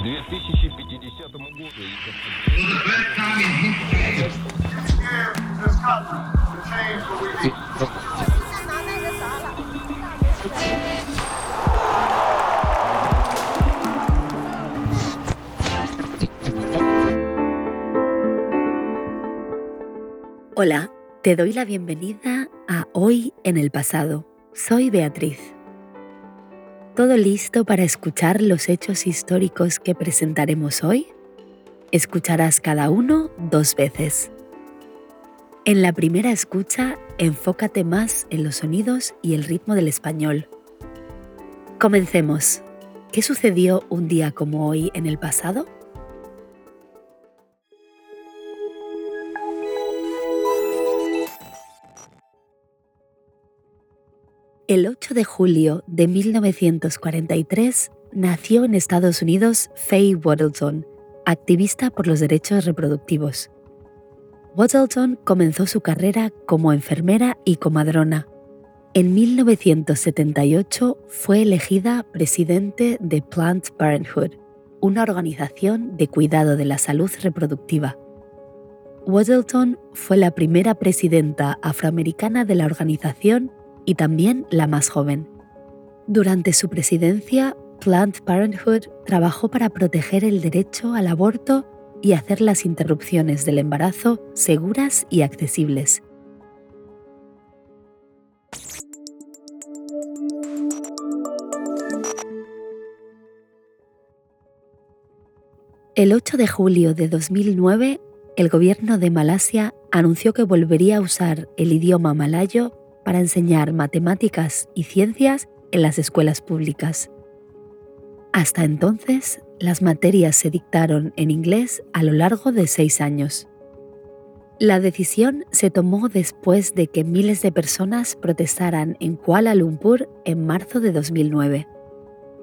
К 2050 году... Hola, te doy la bienvenida a Hoy en el Pasado. Soy Beatriz. ¿Todo listo para escuchar los hechos históricos que presentaremos hoy? Escucharás cada uno dos veces. En la primera escucha, enfócate más en los sonidos y el ritmo del español. Comencemos. ¿Qué sucedió un día como hoy en el pasado? El 8 de julio de 1943 nació en Estados Unidos Faye Waddleton, activista por los derechos reproductivos. Waddleton comenzó su carrera como enfermera y comadrona. En 1978 fue elegida presidente de Planned Parenthood, una organización de cuidado de la salud reproductiva. Waddleton fue la primera presidenta afroamericana de la organización y también la más joven. Durante su presidencia, Planned Parenthood trabajó para proteger el derecho al aborto y hacer las interrupciones del embarazo seguras y accesibles. El 8 de julio de 2009, el gobierno de Malasia anunció que volvería a usar el idioma malayo para enseñar matemáticas y ciencias en las escuelas públicas. Hasta entonces, las materias se dictaron en inglés a lo largo de seis años. La decisión se tomó después de que miles de personas protestaran en Kuala Lumpur en marzo de 2009.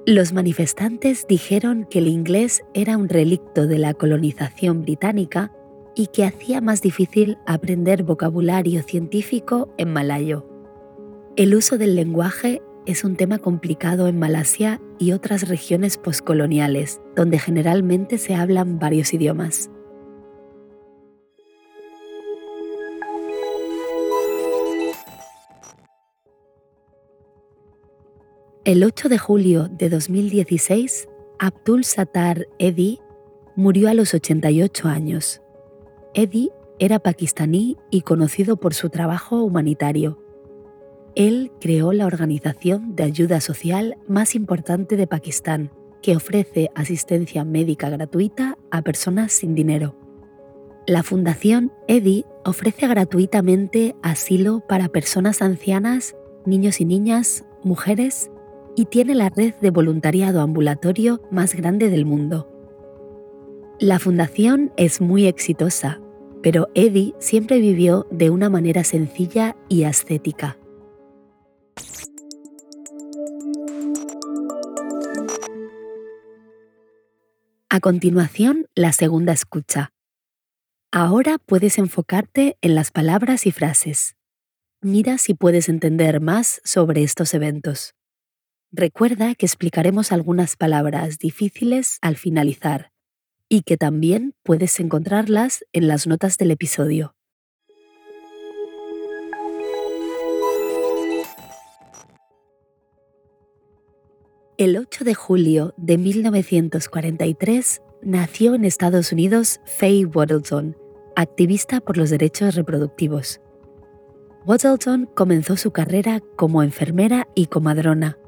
Los manifestantes dijeron que el inglés era un relicto de la colonización británica y que hacía más difícil aprender vocabulario científico en malayo. El uso del lenguaje es un tema complicado en Malasia y otras regiones postcoloniales, donde generalmente se hablan varios idiomas. El 8 de julio de 2016, Abdul Sattar Edhi murió a los 88 años. Eddie era pakistaní y conocido por su trabajo humanitario. Él creó la organización de ayuda social más importante de Pakistán, que ofrece asistencia médica gratuita a personas sin dinero. La Fundación EDI ofrece gratuitamente asilo para personas ancianas, niños y niñas, mujeres y tiene la red de voluntariado ambulatorio más grande del mundo. La fundación es muy exitosa, pero Eddie siempre vivió de una manera sencilla y ascética. A continuación, la segunda escucha. Ahora puedes enfocarte en las palabras y frases. Mira si puedes entender más sobre estos eventos. Recuerda que explicaremos algunas palabras difíciles al finalizar y que también puedes encontrarlas en las notas del episodio. El 8 de julio de 1943 nació en Estados Unidos Faye Waddleton, activista por los derechos reproductivos. Waddleton comenzó su carrera como enfermera y comadrona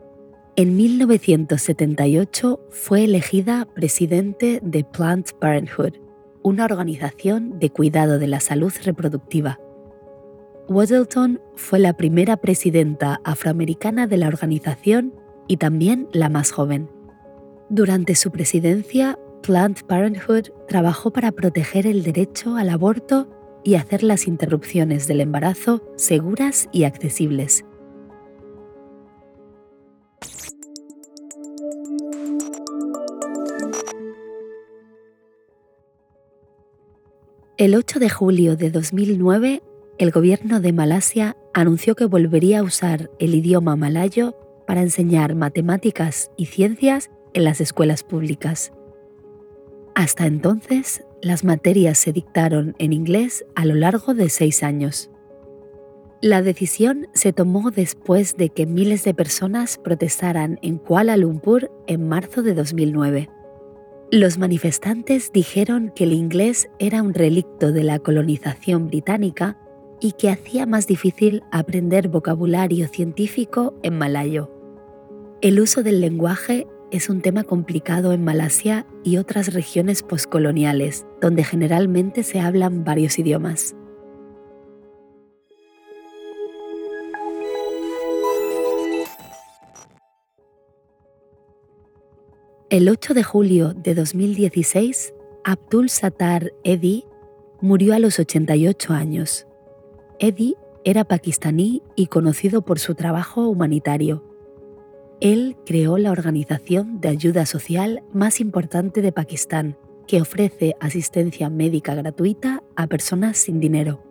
en 1978 fue elegida presidente de Planned Parenthood, una organización de cuidado de la salud reproductiva. Waddleton fue la primera presidenta afroamericana de la organización y también la más joven. Durante su presidencia, Planned Parenthood trabajó para proteger el derecho al aborto y hacer las interrupciones del embarazo seguras y accesibles. El 8 de julio de 2009, el gobierno de Malasia anunció que volvería a usar el idioma malayo para enseñar matemáticas y ciencias en las escuelas públicas. Hasta entonces, las materias se dictaron en inglés a lo largo de seis años. La decisión se tomó después de que miles de personas protestaran en Kuala Lumpur en marzo de 2009. Los manifestantes dijeron que el inglés era un relicto de la colonización británica y que hacía más difícil aprender vocabulario científico en malayo. El uso del lenguaje es un tema complicado en Malasia y otras regiones poscoloniales, donde generalmente se hablan varios idiomas. El 8 de julio de 2016, Abdul Sattar Eddy murió a los 88 años. Eddy era pakistaní y conocido por su trabajo humanitario. Él creó la organización de ayuda social más importante de Pakistán, que ofrece asistencia médica gratuita a personas sin dinero.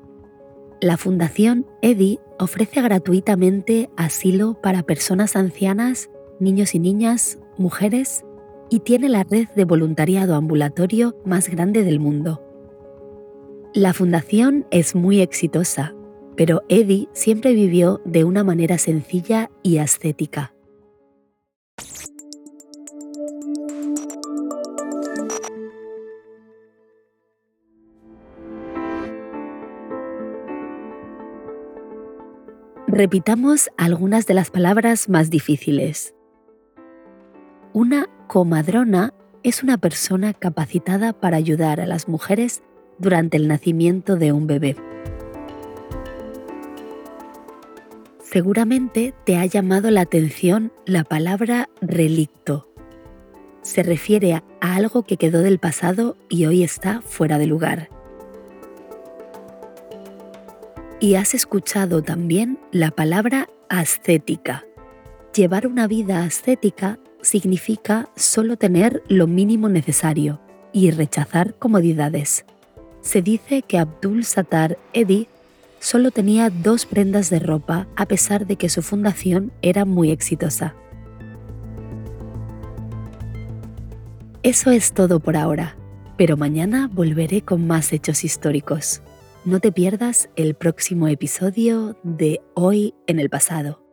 La Fundación Eddy ofrece gratuitamente asilo para personas ancianas, niños y niñas, mujeres y tiene la red de voluntariado ambulatorio más grande del mundo. La fundación es muy exitosa, pero Eddie siempre vivió de una manera sencilla y ascética. Repitamos algunas de las palabras más difíciles. Una comadrona es una persona capacitada para ayudar a las mujeres durante el nacimiento de un bebé. Seguramente te ha llamado la atención la palabra relicto. Se refiere a algo que quedó del pasado y hoy está fuera de lugar. Y has escuchado también la palabra ascética. Llevar una vida ascética significa solo tener lo mínimo necesario y rechazar comodidades. Se dice que Abdul Sattar Eddy solo tenía dos prendas de ropa a pesar de que su fundación era muy exitosa. Eso es todo por ahora, pero mañana volveré con más hechos históricos. No te pierdas el próximo episodio de Hoy en el pasado.